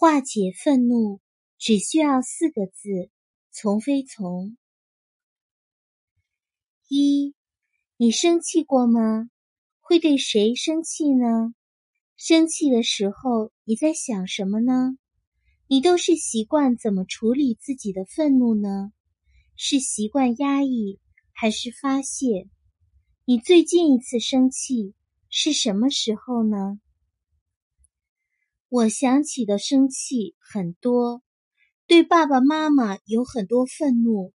化解愤怒只需要四个字：从非从。一，你生气过吗？会对谁生气呢？生气的时候你在想什么呢？你都是习惯怎么处理自己的愤怒呢？是习惯压抑还是发泄？你最近一次生气是什么时候呢？我想起的生气很多，对爸爸妈妈有很多愤怒。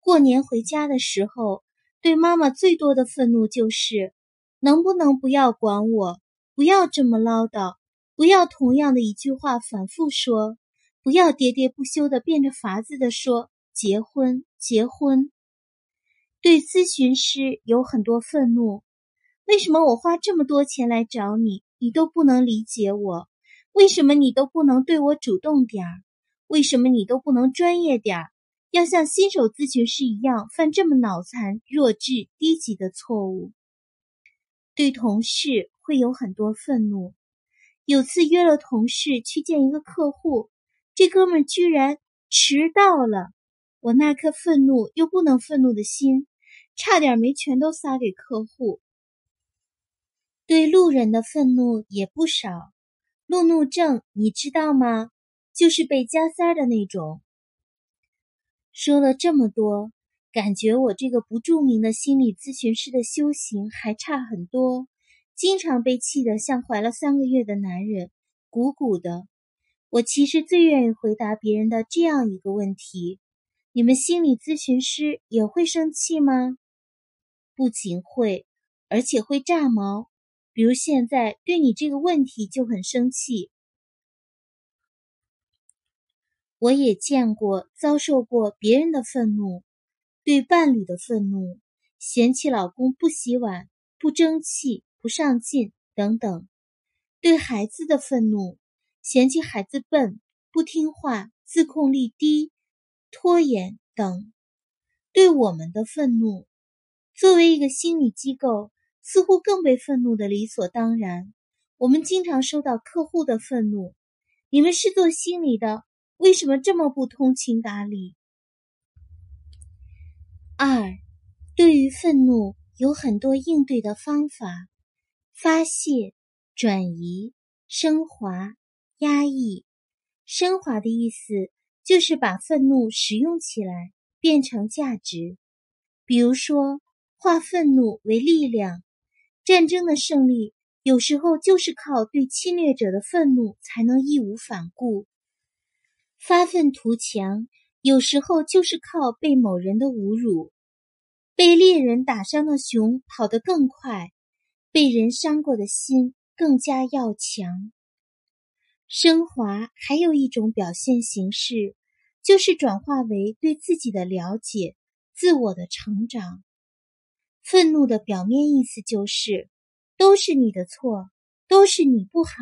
过年回家的时候，对妈妈最多的愤怒就是：能不能不要管我，不要这么唠叨，不要同样的一句话反复说，不要喋喋不休的变着法子的说结婚结婚。对咨询师有很多愤怒，为什么我花这么多钱来找你，你都不能理解我？为什么你都不能对我主动点儿？为什么你都不能专业点儿？要像新手咨询师一样犯这么脑残、弱智、低级的错误？对同事会有很多愤怒。有次约了同事去见一个客户，这哥们居然迟到了。我那颗愤怒又不能愤怒的心，差点没全都撒给客户。对路人的愤怒也不少。路怒症，你知道吗？就是被加塞儿的那种。说了这么多，感觉我这个不著名的心理咨询师的修行还差很多，经常被气得像怀了三个月的男人，鼓鼓的。我其实最愿意回答别人的这样一个问题：你们心理咨询师也会生气吗？不仅会，而且会炸毛。比如现在对你这个问题就很生气，我也见过遭受过别人的愤怒，对伴侣的愤怒，嫌弃老公不洗碗、不争气、不上进等等；对孩子的愤怒，嫌弃孩子笨、不听话、自控力低、拖延等；对我们的愤怒，作为一个心理机构。似乎更被愤怒的理所当然。我们经常收到客户的愤怒，你们是做心理的，为什么这么不通情达理？二，对于愤怒有很多应对的方法：发泄、转移、升华、压抑。升华的意思就是把愤怒使用起来，变成价值。比如说，化愤怒为力量。战争的胜利有时候就是靠对侵略者的愤怒才能义无反顾。发愤图强有时候就是靠被某人的侮辱。被猎人打伤的熊跑得更快，被人伤过的心更加要强。升华还有一种表现形式，就是转化为对自己的了解、自我的成长。愤怒的表面意思就是，都是你的错，都是你不好。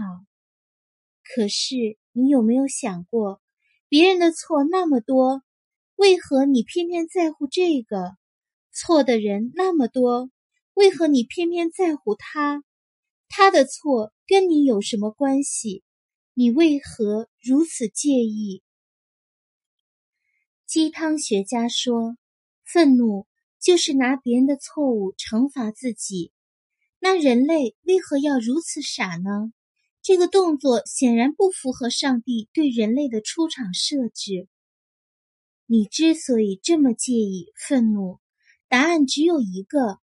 可是你有没有想过，别人的错那么多，为何你偏偏在乎这个？错的人那么多，为何你偏偏在乎他？他的错跟你有什么关系？你为何如此介意？鸡汤学家说，愤怒。就是拿别人的错误惩罚自己，那人类为何要如此傻呢？这个动作显然不符合上帝对人类的出场设置。你之所以这么介意愤怒，答案只有一个：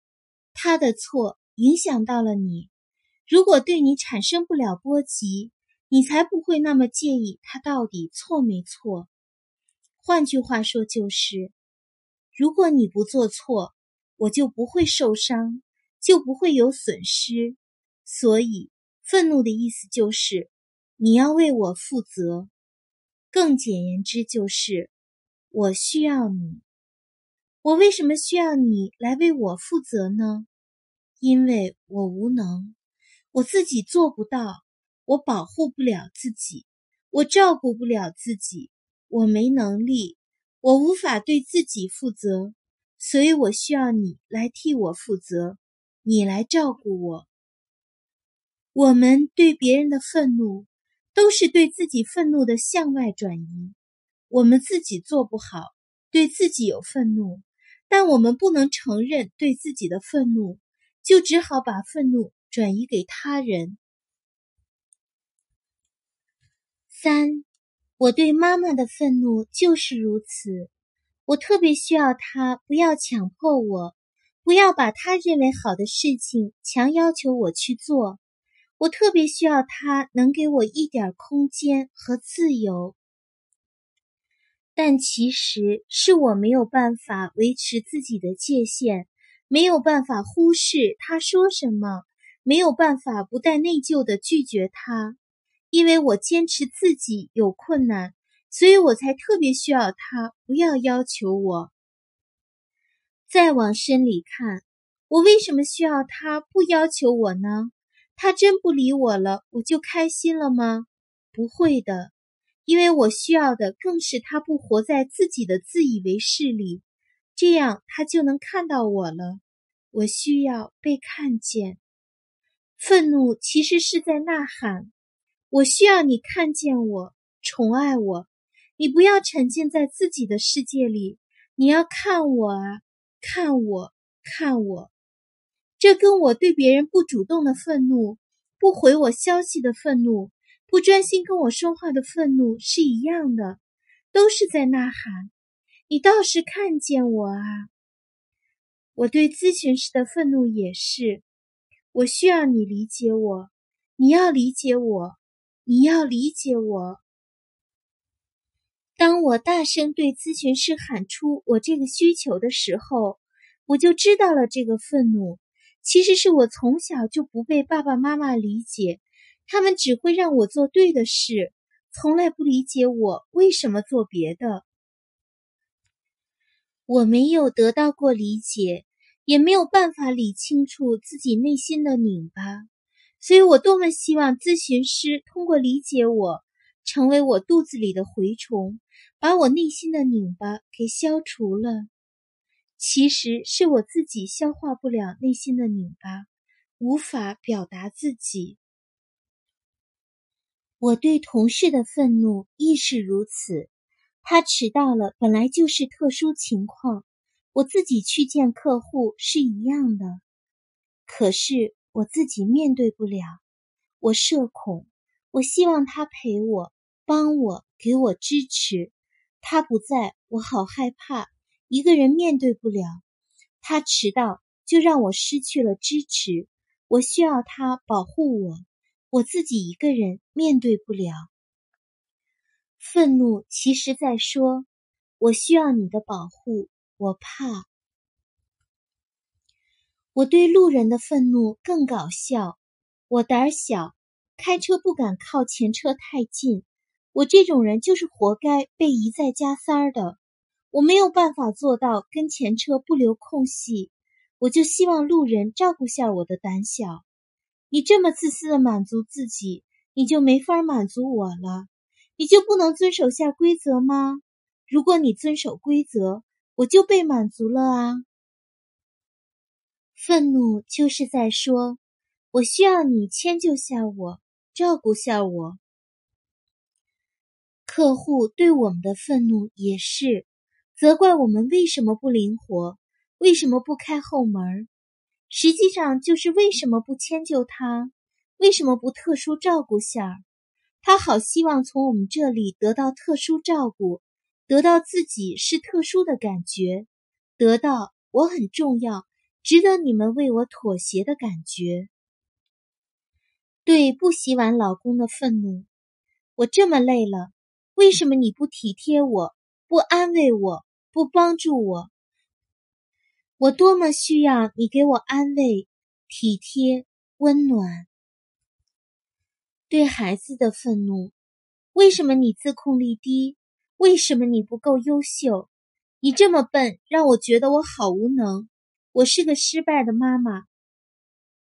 他的错影响到了你。如果对你产生不了波及，你才不会那么介意他到底错没错。换句话说，就是。如果你不做错，我就不会受伤，就不会有损失。所以，愤怒的意思就是你要为我负责。更简言之，就是我需要你。我为什么需要你来为我负责呢？因为我无能，我自己做不到，我保护不了自己，我照顾不了自己，我没能力。我无法对自己负责，所以我需要你来替我负责，你来照顾我。我们对别人的愤怒，都是对自己愤怒的向外转移。我们自己做不好，对自己有愤怒，但我们不能承认对自己的愤怒，就只好把愤怒转移给他人。三，我对妈妈的愤怒就是如此。我特别需要她不要强迫我，不要把她认为好的事情强要求我去做。我特别需要她能给我一点空间和自由。但其实是我没有办法维持自己的界限，没有办法忽视她说什么，没有办法不带内疚的拒绝她。因为我坚持自己有困难，所以我才特别需要他不要要求我。再往深里看，我为什么需要他不要求我呢？他真不理我了，我就开心了吗？不会的，因为我需要的更是他不活在自己的自以为是里，这样他就能看到我了。我需要被看见。愤怒其实是在呐喊。我需要你看见我，宠爱我。你不要沉浸在自己的世界里，你要看我啊，看我，看我。这跟我对别人不主动的愤怒、不回我消息的愤怒、不专心跟我说话的愤怒是一样的，都是在呐喊。你倒是看见我啊！我对咨询师的愤怒也是，我需要你理解我，你要理解我。你要理解我。当我大声对咨询师喊出我这个需求的时候，我就知道了这个愤怒其实是我从小就不被爸爸妈妈理解，他们只会让我做对的事，从来不理解我为什么做别的。我没有得到过理解，也没有办法理清楚自己内心的拧巴。所以我多么希望咨询师通过理解我，成为我肚子里的蛔虫，把我内心的拧巴给消除了。其实是我自己消化不了内心的拧巴，无法表达自己。我对同事的愤怒亦是如此。他迟到了，本来就是特殊情况，我自己去见客户是一样的。可是。我自己面对不了，我社恐，我希望他陪我、帮我、给我支持。他不在，我好害怕，一个人面对不了。他迟到，就让我失去了支持。我需要他保护我，我自己一个人面对不了。愤怒其实在说，我需要你的保护，我怕。我对路人的愤怒更搞笑。我胆小，开车不敢靠前车太近。我这种人就是活该被一再加塞儿的。我没有办法做到跟前车不留空隙。我就希望路人照顾下我的胆小。你这么自私的满足自己，你就没法满足我了。你就不能遵守下规则吗？如果你遵守规则，我就被满足了啊。愤怒就是在说，我需要你迁就下我，照顾下我。客户对我们的愤怒也是，责怪我们为什么不灵活，为什么不开后门实际上就是为什么不迁就他，为什么不特殊照顾下他好希望从我们这里得到特殊照顾，得到自己是特殊的感觉，得到我很重要。值得你们为我妥协的感觉。对不洗碗老公的愤怒，我这么累了，为什么你不体贴我，不安慰我，不帮助我？我多么需要你给我安慰、体贴、温暖。对孩子的愤怒，为什么你自控力低？为什么你不够优秀？你这么笨，让我觉得我好无能。我是个失败的妈妈，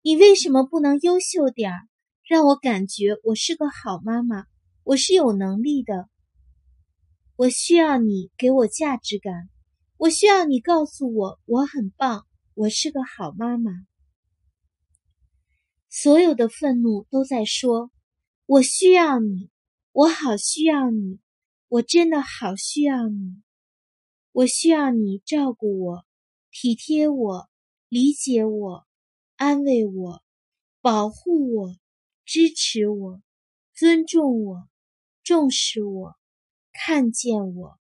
你为什么不能优秀点儿，让我感觉我是个好妈妈？我是有能力的。我需要你给我价值感，我需要你告诉我我很棒，我是个好妈妈。所有的愤怒都在说，我需要你，我好需要你，我真的好需要你。我需要你照顾我、体贴我、理解我、安慰我、保护我、支持我、尊重我、重视我、看见我。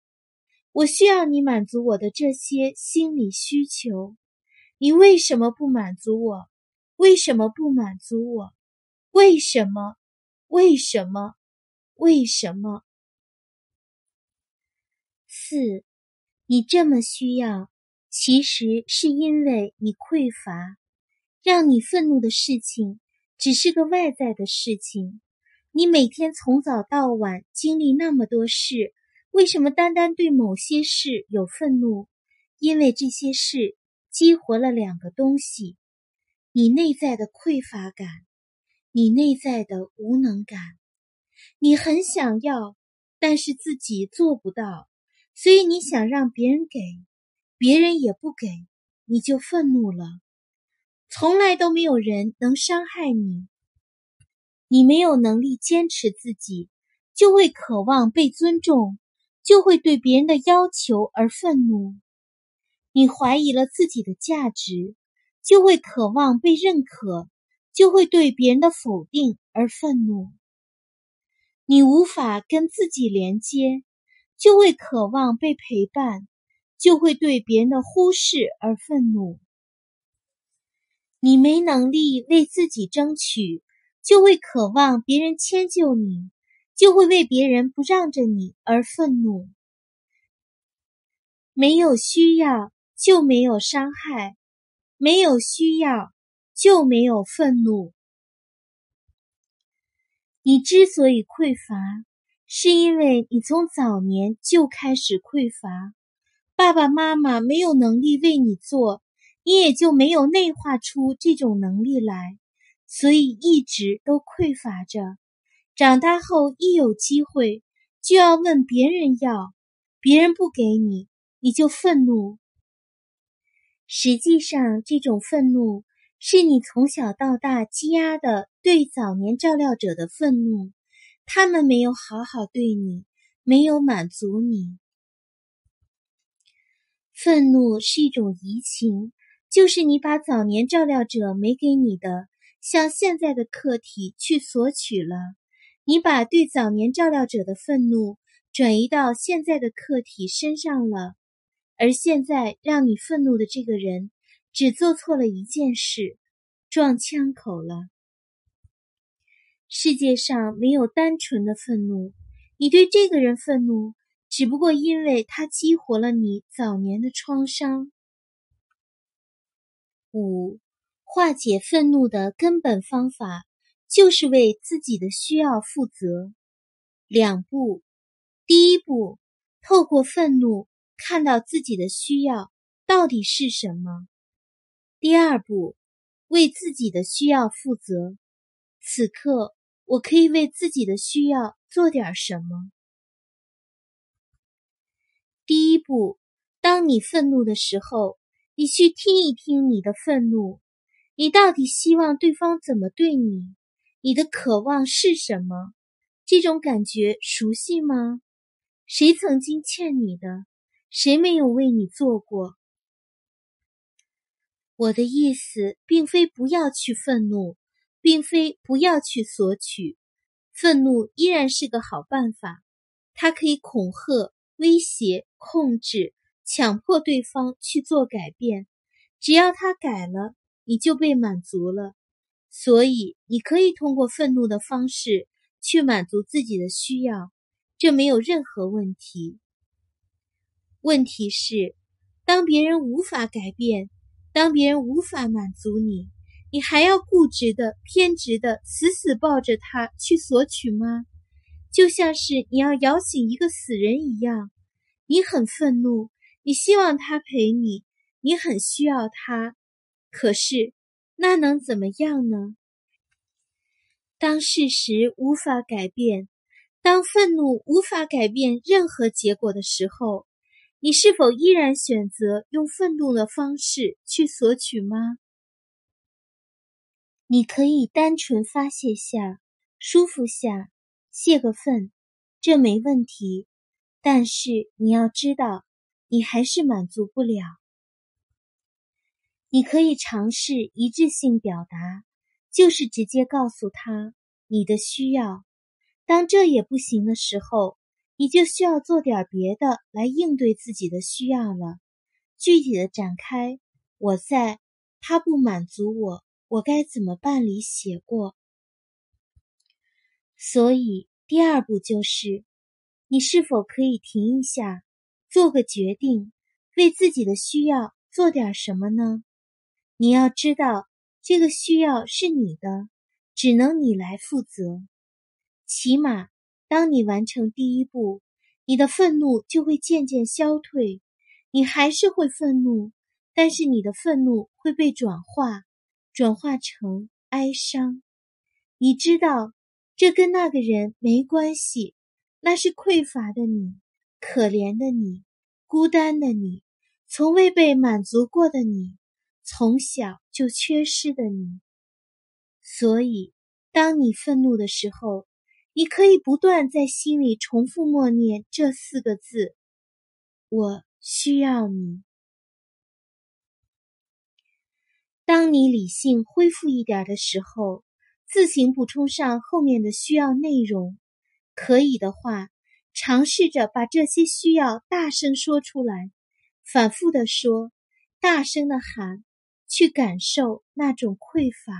我需要你满足我的这些心理需求。你为什么不满足我？为什么不满足我？为什么？为什么？为什么？四，你这么需要，其实是因为你匮乏。让你愤怒的事情，只是个外在的事情。你每天从早到晚经历那么多事，为什么单单对某些事有愤怒？因为这些事激活了两个东西：你内在的匮乏感，你内在的无能感。你很想要，但是自己做不到，所以你想让别人给，别人也不给，你就愤怒了。从来都没有人能伤害你，你没有能力坚持自己，就会渴望被尊重，就会对别人的要求而愤怒。你怀疑了自己的价值，就会渴望被认可，就会对别人的否定而愤怒。你无法跟自己连接，就会渴望被陪伴，就会对别人的忽视而愤怒。你没能力为自己争取，就会渴望别人迁就你，就会为别人不让着你而愤怒。没有需要就没有伤害，没有需要就没有愤怒。你之所以匮乏，是因为你从早年就开始匮乏，爸爸妈妈没有能力为你做，你也就没有内化出这种能力来，所以一直都匮乏着。长大后一有机会，就要问别人要，别人不给你，你就愤怒。实际上，这种愤怒。是你从小到大积压的对早年照料者的愤怒，他们没有好好对你，没有满足你。愤怒是一种移情，就是你把早年照料者没给你的，向现在的客体去索取了。你把对早年照料者的愤怒转移到现在的客体身上了，而现在让你愤怒的这个人。只做错了一件事，撞枪口了。世界上没有单纯的愤怒，你对这个人愤怒，只不过因为它激活了你早年的创伤。五，化解愤怒的根本方法就是为自己的需要负责。两步，第一步，透过愤怒看到自己的需要到底是什么。第二步，为自己的需要负责。此刻，我可以为自己的需要做点什么？第一步，当你愤怒的时候，你去听一听你的愤怒，你到底希望对方怎么对你？你的渴望是什么？这种感觉熟悉吗？谁曾经欠你的？谁没有为你做过？我的意思并非不要去愤怒，并非不要去索取。愤怒依然是个好办法，它可以恐吓、威胁、控制、强迫对方去做改变。只要他改了，你就被满足了。所以，你可以通过愤怒的方式去满足自己的需要，这没有任何问题。问题是，当别人无法改变。当别人无法满足你，你还要固执的、偏执的、死死抱着他去索取吗？就像是你要摇醒一个死人一样。你很愤怒，你希望他陪你，你很需要他。可是，那能怎么样呢？当事实无法改变，当愤怒无法改变任何结果的时候。你是否依然选择用愤怒的方式去索取吗？你可以单纯发泄下，舒服下，泄个愤，这没问题。但是你要知道，你还是满足不了。你可以尝试一致性表达，就是直接告诉他你的需要。当这也不行的时候，你就需要做点别的来应对自己的需要了。具体的展开，我在他不满足我，我该怎么办里写过。所以第二步就是。你是否可以停一下，做个决定，为自己的需要做点什么呢？你要知道，这个需要是你的，只能你来负责。起码，当你完成第一步，你的愤怒就会渐渐消退。你还是会愤怒，但是你的愤怒会被转化，转化成哀伤。你知道，这跟那个人没关系。那是匮乏的你，可怜的你，孤单的你，从未被满足过的你，从小就缺失的你。所以，当你愤怒的时候，你可以不断在心里重复默念这四个字：“我需要你。”当你理性恢复一点的时候，自行补充上后面的需要内容。可以的话，尝试着把这些需要大声说出来，反复的说，大声的喊，去感受那种匮乏。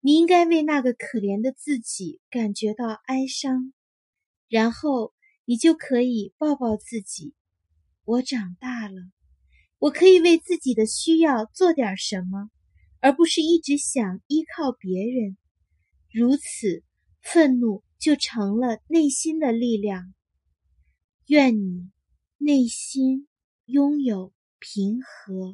你应该为那个可怜的自己感觉到哀伤，然后你就可以抱抱自己。我长大了，我可以为自己的需要做点什么，而不是一直想依靠别人。如此，愤怒。就成了内心的力量。愿你内心拥有平和。